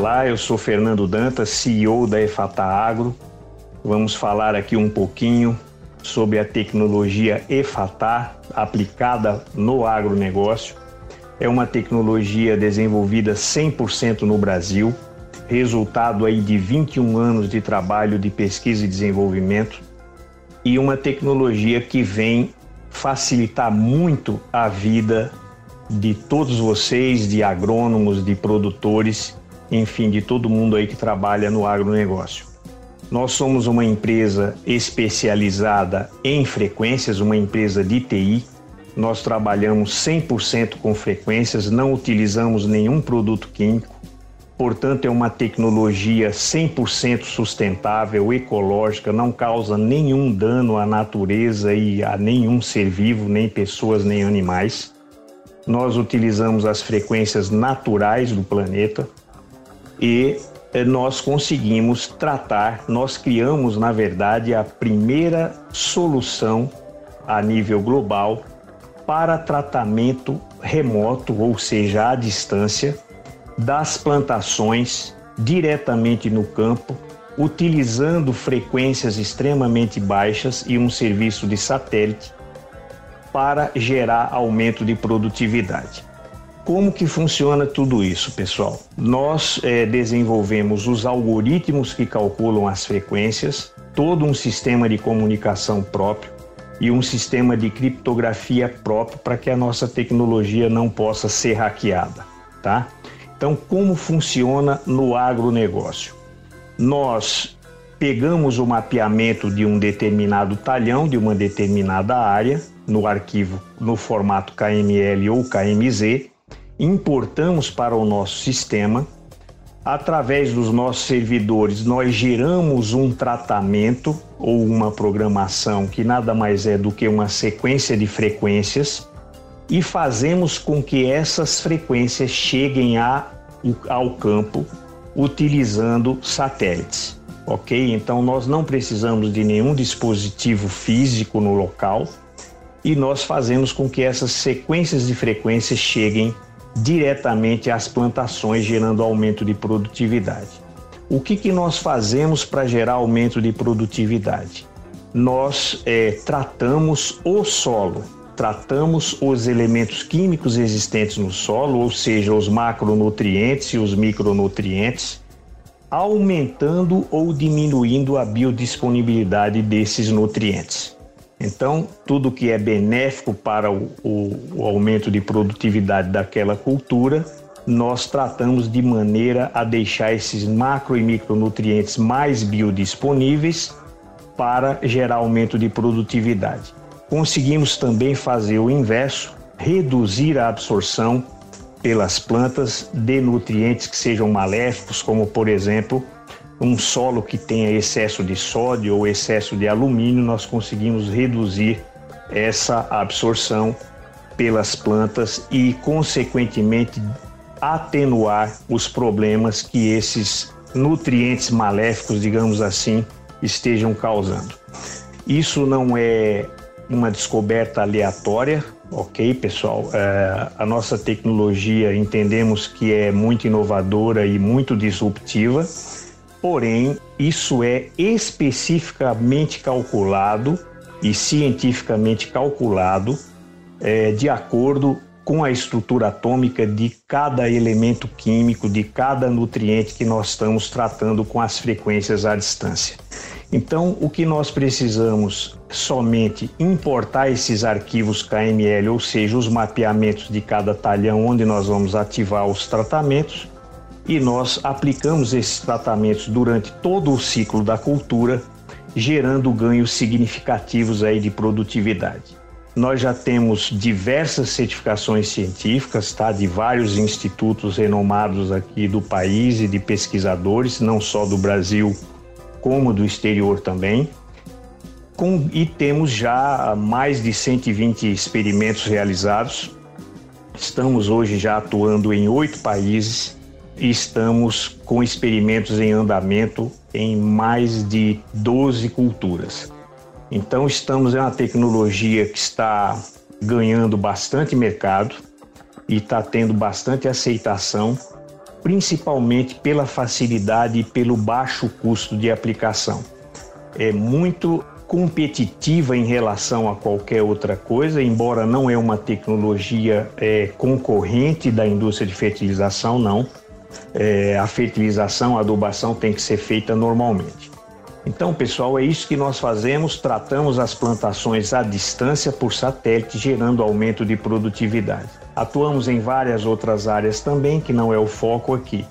Olá, eu sou Fernando Dantas, CEO da EFATA Agro. Vamos falar aqui um pouquinho sobre a tecnologia EFATA aplicada no agronegócio. É uma tecnologia desenvolvida 100% no Brasil, resultado aí de 21 anos de trabalho de pesquisa e desenvolvimento e uma tecnologia que vem facilitar muito a vida de todos vocês, de agrônomos, de produtores enfim, de todo mundo aí que trabalha no agronegócio. Nós somos uma empresa especializada em frequências, uma empresa de TI. Nós trabalhamos 100% com frequências, não utilizamos nenhum produto químico. Portanto, é uma tecnologia 100% sustentável, ecológica, não causa nenhum dano à natureza e a nenhum ser vivo, nem pessoas, nem animais. Nós utilizamos as frequências naturais do planeta, e eh, nós conseguimos tratar, nós criamos, na verdade, a primeira solução a nível global para tratamento remoto, ou seja, à distância, das plantações diretamente no campo, utilizando frequências extremamente baixas e um serviço de satélite para gerar aumento de produtividade. Como que funciona tudo isso, pessoal? Nós é, desenvolvemos os algoritmos que calculam as frequências, todo um sistema de comunicação próprio e um sistema de criptografia próprio para que a nossa tecnologia não possa ser hackeada, tá? Então, como funciona no agronegócio? Nós pegamos o mapeamento de um determinado talhão, de uma determinada área, no arquivo no formato KML ou KMZ, importamos para o nosso sistema. Através dos nossos servidores, nós geramos um tratamento ou uma programação que nada mais é do que uma sequência de frequências e fazemos com que essas frequências cheguem a, ao campo utilizando satélites. Ok? Então nós não precisamos de nenhum dispositivo físico no local e nós fazemos com que essas sequências de frequências cheguem diretamente às plantações, gerando aumento de produtividade. O que, que nós fazemos para gerar aumento de produtividade? Nós é, tratamos o solo, tratamos os elementos químicos existentes no solo, ou seja, os macronutrientes e os micronutrientes, aumentando ou diminuindo a biodisponibilidade desses nutrientes. Então, tudo que é benéfico para o, o, aumento de produtividade daquela cultura, nós tratamos de maneira a deixar esses macro e micronutrientes mais biodisponíveis para gerar aumento de produtividade. Conseguimos também fazer o inverso, reduzir a absorção pelas plantas de nutrientes que sejam maléficos, como por exemplo um solo que tenha excesso de sódio ou excesso de alumínio, nós conseguimos reduzir essa absorção pelas plantas e, consequentemente, atenuar os problemas que esses nutrientes maléficos, digamos assim, estejam causando. Isso não é uma descoberta aleatória, ok, pessoal? É, a nossa tecnologia entendemos que é muito inovadora e muito disruptiva Porém, isso é especificamente calculado e cientificamente calculado é, de acordo com a estrutura atômica de cada elemento químico, de cada nutriente que nós estamos tratando com as frequências à distância. Então, o que nós precisamos somente importar esses arquivos KML, ou seja, os mapeamentos de cada talhão onde nós vamos ativar os tratamentos, e nós aplicamos esses tratamentos durante todo o ciclo da cultura, gerando ganhos significativos aí de produtividade. Nós já temos diversas certificações científicas, tá, de vários institutos renomados aqui do país e de pesquisadores, não só do Brasil, como do exterior também. Com, e temos já mais de 120 experimentos realizados. Estamos hoje já atuando em oito países estamos com experimentos em andamento em mais de 12 culturas. Então, estamos em uma tecnologia que está ganhando bastante mercado e está tendo bastante aceitação, principalmente pela facilidade e pelo baixo custo de aplicação. É muito competitiva em relação a qualquer outra coisa, embora não é uma tecnologia é, concorrente da indústria de fertilização, não. É, a fertilização, a adubação tem que ser feita normalmente. Então, pessoal, é isso que nós fazemos, tratamos as plantações à distância por satélite, gerando aumento de produtividade. Atuamos em várias outras áreas também, que não é o foco aqui.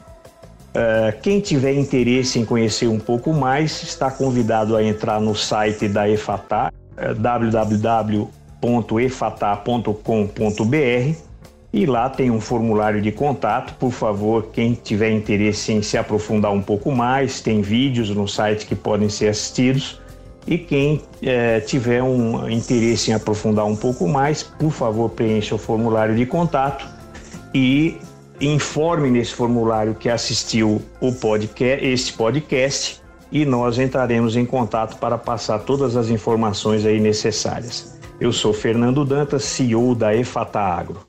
Uh, quem tiver interesse em conhecer um pouco mais, está convidado a entrar no site da EFATA, uh, www.efata.com.br e lá tem um formulário de contato. Por favor, quem tiver interesse em se aprofundar um pouco mais, tem vídeos no site que podem ser assistidos. E quem é, tiver um interesse em aprofundar um pouco mais, por favor, preencha o formulário de contato e informe nesse formulário que assistiu o podcast, este podcast e nós entraremos em contato para passar todas as informações aí necessárias. Eu sou Fernando Dantas, CEO da EFATA Agro.